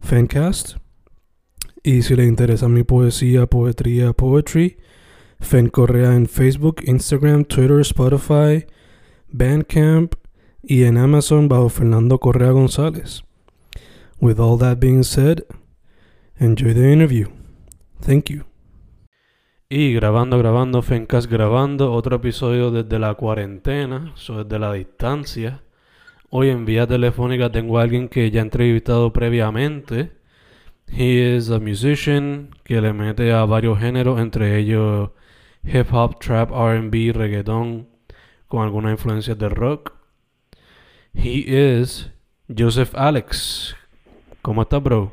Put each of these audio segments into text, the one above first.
Fancast. Y si le interesa mi poesía, poetría, poetry, Fen Correa en Facebook, Instagram, Twitter, Spotify, Bandcamp y en Amazon bajo Fernando Correa González. With all that being said, enjoy the interview. Thank you. Y grabando, grabando, Fencast grabando otro episodio desde la cuarentena, o desde la distancia. Hoy en vía telefónica tengo a alguien que ya he entrevistado previamente. He is a musician que le mete a varios géneros, entre ellos hip hop, trap, RB, reggaeton, con algunas influencias de rock. He is Joseph Alex. ¿Cómo estás, bro?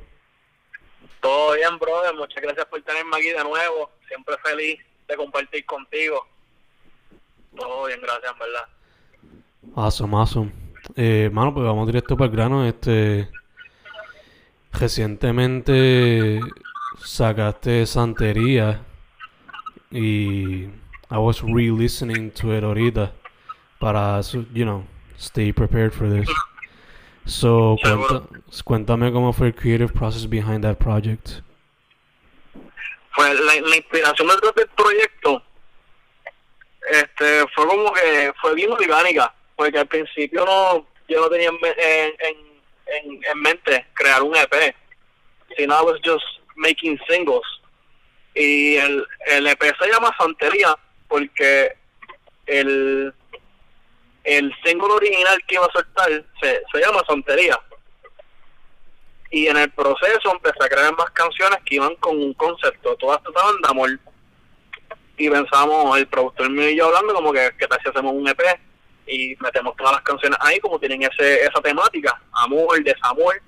Todo bien, brother. Muchas gracias por tenerme aquí de nuevo. Siempre feliz de compartir contigo. Todo bien, gracias, en verdad. Awesome, awesome. Eh, mano, pues vamos directo para el grano. Este. Recientemente sacaste Santería y I was re-listening to it ahorita para, you know, stay prepared for this. So, cuenta, cuéntame cómo fue el creative process behind that project. Pues la, inspiración detrás del proyecto este fue como que fue bien orgánica, porque al principio no yo no tenía en, en, en, en mente crear un EP, sino I was just making singles. Y el, el EP se llama Santería porque el el single original que iba a soltar se, se llama Santería. Y en el proceso empecé a crear más canciones que iban con un concepto, todas trataban de amor. Y pensamos, el productor mío y yo hablando como que, que tal si hacemos un EP y metemos todas las canciones ahí como tienen ese esa temática, amor, desamor.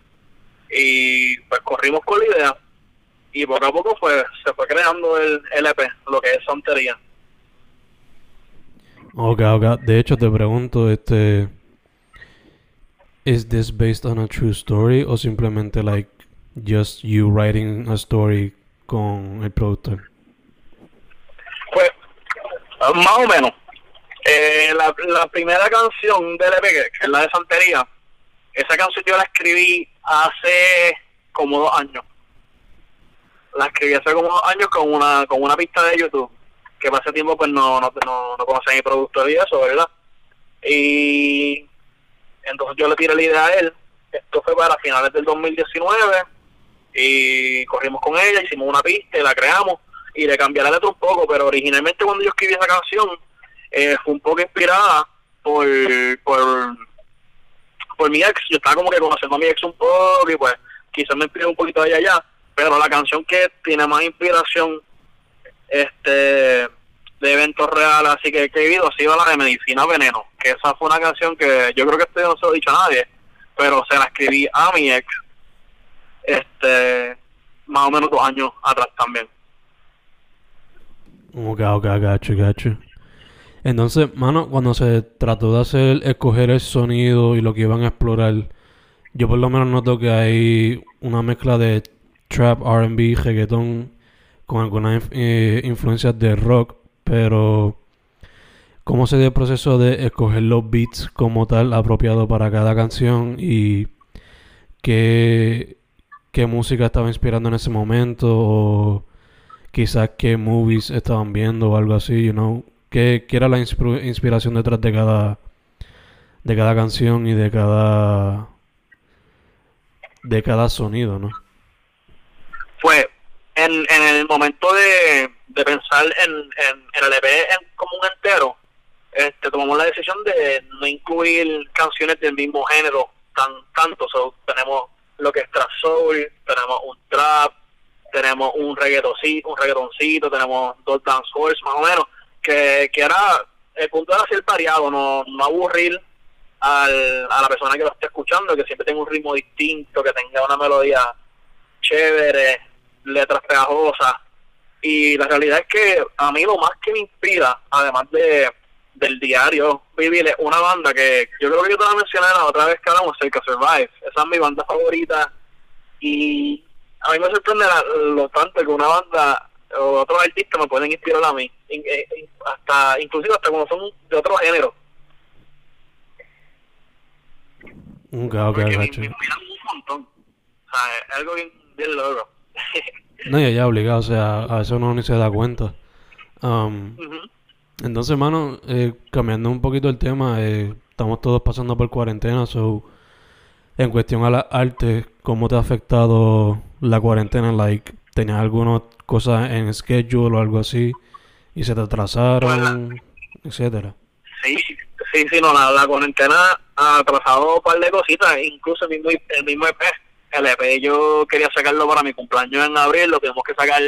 Y pues corrimos con la idea y poco a poco fue, se fue creando el, el EP, lo que es Santería. Ok, ok. De hecho, te pregunto, este... ¿Is this based on a true story o simplemente, like, just you writing a story con el productor? Pues, más o menos. Eh, la, la primera canción del EP, que es la de Santería, esa canción yo la escribí hace como dos años. La escribí hace como dos años con una, con una pista de YouTube que para tiempo pues no, no, no, no conocía mi productor y eso, ¿verdad? Y entonces yo le tiré la idea a él, esto fue para finales del 2019 y corrimos con ella, hicimos una pista y la creamos y le cambié la letra un poco, pero originalmente cuando yo escribí esa canción eh, fue un poco inspirada por, por, por mi ex, yo estaba como que conociendo a mi ex un poco y pues quizás me inspiré un poquito de allá, pero la canción que tiene más inspiración este de eventos reales así que, que he vivido ha sido la de Medicina Veneno, que esa fue una canción que yo creo que esto no se lo he dicho a nadie, pero se la escribí a mi ex este más o menos dos años atrás también. Ok, ok, gacho, gacho. Entonces, mano, cuando se trató de hacer, escoger el sonido y lo que iban a explorar, yo por lo menos noto que hay una mezcla de trap, RB, reggaeton con algunas eh, influencias de rock, pero cómo se dio el proceso de escoger los beats como tal apropiado para cada canción y qué, qué música estaba inspirando en ese momento o quizás qué movies estaban viendo o algo así, you know, qué, qué era la inspiración detrás de cada de cada canción y de cada de cada sonido, ¿no? en, en el momento de, de pensar en, en, el EP como un entero, este, tomamos la decisión de no incluir canciones del mismo género tan tanto. So, tenemos lo que es trap soul, tenemos un trap, tenemos un reggaetoncito, un reggaetoncito, tenemos dos dancehall más o menos, que, que era, el punto era ser variado, no, no aburrir al, a la persona que lo esté escuchando, que siempre tenga un ritmo distinto, que tenga una melodía chévere, letras pegajosas. Y la realidad es que a mí lo más que me inspira, además de del diario vivir, es una banda que yo creo que yo te la mencioné la otra vez que hablamos, Cerca Survive. Esa es mi banda favorita. Y a mí me sorprende lo tanto que una banda o otros artistas me pueden inspirar a mí. Eh, hasta Inclusive hasta cuando son de otro género. Ok, ok, me, un montón. O sea, es algo bien, bien logro. no, ya, ya, obligado. O sea, a eso uno ni se da cuenta. Um, entonces, hermano, eh, cambiando un poquito el tema, eh, estamos todos pasando por cuarentena, so, en cuestión a las artes, ¿cómo te ha afectado la cuarentena? Like, ¿Tenías algunas cosas en schedule o algo así y se te atrasaron, etcétera? Sí, sí, sí, no, la, cuarentena ha atrasado un par de cositas, incluso el mismo, el mismo EP. El EP yo quería sacarlo para mi cumpleaños en abril, lo tuvimos que sacar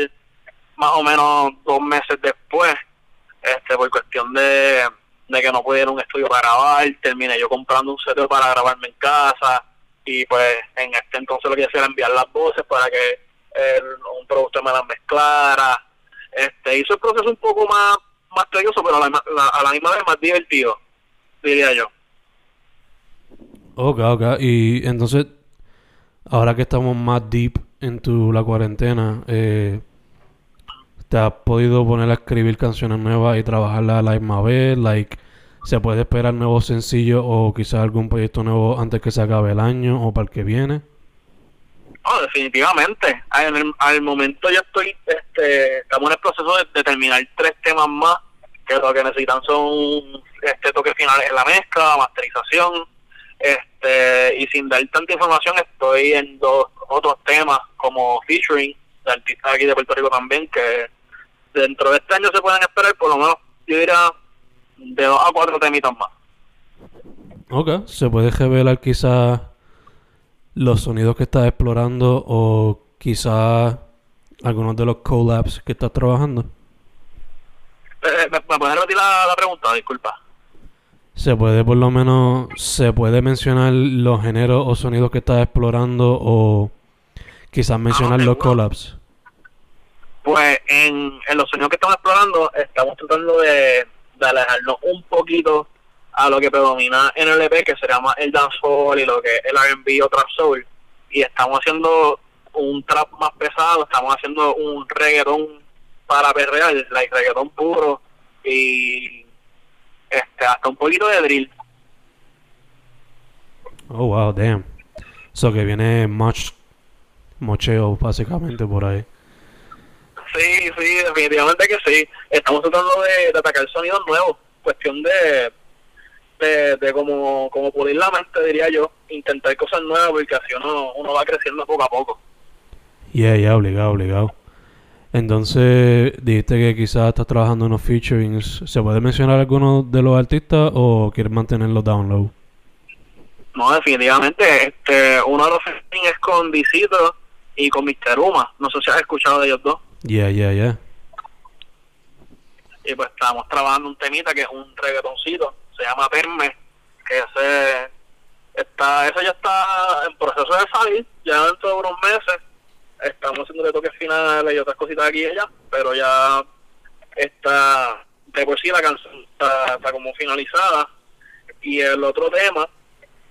más o menos dos meses después este por cuestión de, que no pudiera un estudio para grabar, terminé yo comprando un set para grabarme en casa y pues en este entonces lo que hacía era enviar las voces para que un productor me las mezclara. Este, hizo el proceso un poco más, más tedioso, pero a la, a la misma vez más divertido, diría yo. Ok, ok. Y entonces, ahora que estamos más deep en tu la cuarentena, eh, te has podido poner a escribir canciones nuevas y trabajarlas a la misma vez, like, se puede esperar nuevos sencillos o quizás algún proyecto nuevo antes que se acabe el año o para el que viene. Definitivamente. Al, momento ya estoy, este, estamos en el proceso de, terminar tres temas más, que lo que necesitan son este toque final en la mezcla, masterización, este, y sin dar tanta información estoy en dos otros temas como featuring de artistas aquí de Puerto Rico también que dentro de este año se pueden esperar por lo menos, yo diría, de dos a cuatro temitas más. Ok, se puede revelar quizás los sonidos que estás explorando o quizás algunos de los collabs que estás trabajando. Eh, ¿Me, puedes repetir la, la pregunta? Disculpa. Se puede por lo menos, se puede mencionar los géneros o sonidos que estás explorando o quizás mencionar ah, los collabs pues en, los sueños que estamos explorando estamos tratando de, alejarnos un poquito a lo que predomina en el EP, que se llama el dancehall y lo que es el R&B o trap soul. Y estamos haciendo un trap más pesado, estamos haciendo un reggaetón para perrear, like reggaetón puro y este hasta un poquito de drill. Oh, wow, damn. So que viene much mocheo básicamente por ahí. Sí, sí, definitivamente que sí. Estamos tratando de, atacar sonidos nuevos. Cuestión de, de, de como, como pulir la mente, diría yo. Intentar cosas nuevas porque así uno, uno va creciendo poco a poco. Yeah, yeah, obligado, obligado. Entonces, dijiste que quizás estás trabajando en unos featurings. ¿Se puede mencionar alguno de los artistas o quieres mantenerlos download? No, definitivamente. este Uno de los featurings es con Visito y con Mr. Uma. No sé si has escuchado de ellos dos. Yeah, yeah, yeah. Y pues estamos trabajando un temita que es un reggaetoncito, se llama Perme, que ese está, eso ya está en proceso de salir, ya dentro de unos meses. Estamos haciendo de toques finales y otras cositas aquí y allá, pero ya está, de por sí la canción está, como finalizada. Y el otro tema,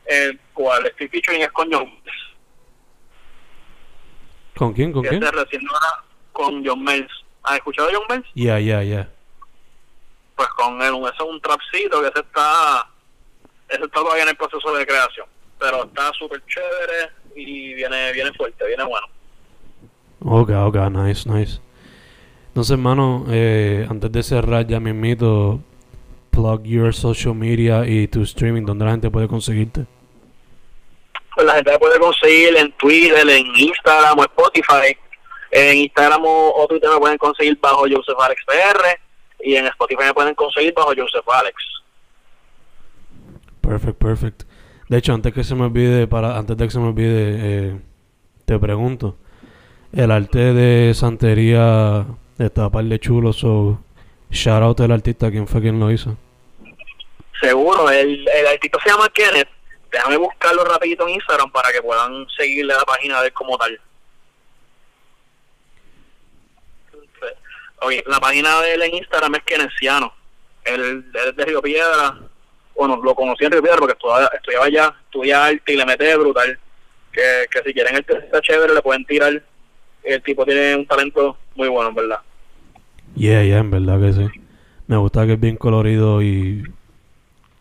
el cual estoy featuring es con John. ¿Con quién? ¿Con quién? Recién con John Mills. ¿Has escuchado a John Mills? Ya, ya, ya. Pues con él, ese es un trapcito que se está, ese está todavía en el proceso de creación. Pero está súper chévere y viene, viene fuerte, viene bueno. Ok, ok, nice, nice. Entonces, hermano, eh, antes de cerrar ya me invito, plug your social media y tu streaming, donde la gente puede conseguirte. Pues la gente puede conseguir en Twitter, en Instagram o Spotify En Instagram o, o Twitter me pueden conseguir bajo Joseph Alex PR y en Spotify me pueden conseguir bajo Joseph Alex. Perfect, perfect. De hecho, antes que se me olvide, para antes de que se me olvide, eh, te pregunto, el arte de santería está par de chulo, so shout out al artista, ¿quién fue quien lo hizo? Seguro, el, el artista se llama Kenneth. Déjame buscarlo rapidito en Instagram para que puedan seguirle la página de él como tal. Oye, la página de él en Instagram es Kenesiano. Él, él es de Río Piedra. Bueno, lo conocí en Río Piedra porque estudiaba, estudiaba allá, estudia arte y le mete brutal. Que, que si quieren el que está chévere le pueden tirar. El tipo tiene un talento muy bueno, en verdad. Yeah, yeah, en verdad que sí. Me gusta que es bien colorido y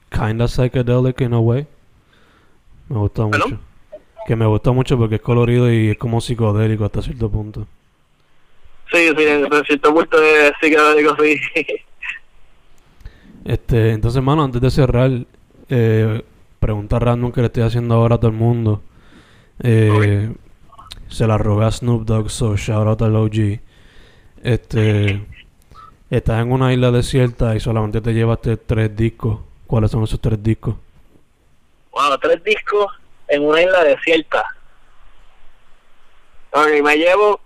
kinda psychedelic in a way. Me gusta mucho. ¿Perdón? Que me gusta mucho porque es colorido y es como psicodélico hasta cierto punto. Sí, sí, de cierto punto de psicodélico, sí. Este, entonces, mano, antes de cerrar, eh, pregunta random que le estoy haciendo ahora a todo el mundo. Eh, Se la robé a Snoop Dogg, so shout out al OG. Este, estás en una isla desierta y solamente te llevaste tres discos. ¿Cuáles son esos tres discos? Bueno, tres discos en una isla desierta. Ok, me llevo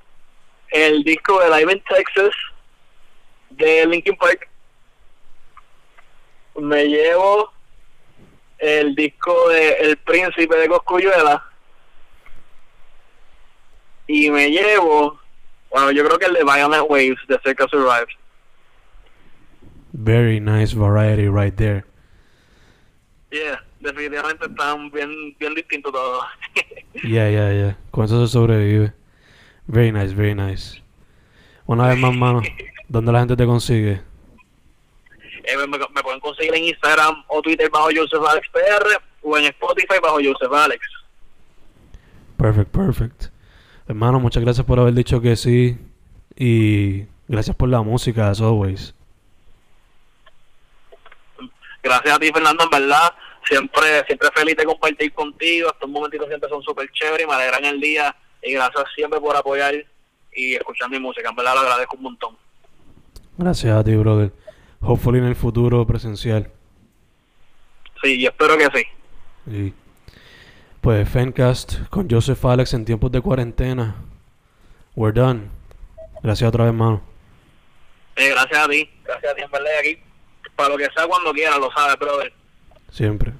el disco de Live in Texas de Linkin Park. Me llevo el disco de El Príncipe de Coscuyuela. Y me llevo, bueno, yo creo que el de Violent Waves de Circa Survive. Very nice variety right there. Yeah, definitivamente están bien, bien distintos todos. Yeah, yeah, yeah. Con eso se sobrevive. Very nice, very nice. Una vez más, mano, ¿dónde la gente te consigue? Eh, me, me pueden conseguir en Instagram o Twitter bajo Joseph Alex PR o en Spotify bajo Joseph Alex. Perfect, perfect. Hermano, muchas gracias por haber dicho que sí. Y gracias por la música, as always. Gracias a ti, Fernando, en verdad. Siempre siempre feliz de compartir contigo. Estos momentitos siempre son súper chéveres y me alegran el día. Y gracias siempre por apoyar y escuchar mi música. En verdad lo agradezco un montón. Gracias a ti, brother. Hopefully en el futuro presencial. Sí, y espero que sí. Y pues Fencast con Joseph Alex en tiempos de cuarentena. We're done. Gracias otra vez, mano. Eh, gracias a ti. Gracias a ti, en verdad. Aquí, para lo que sea, cuando quiera, lo sabes, brother. Siempre.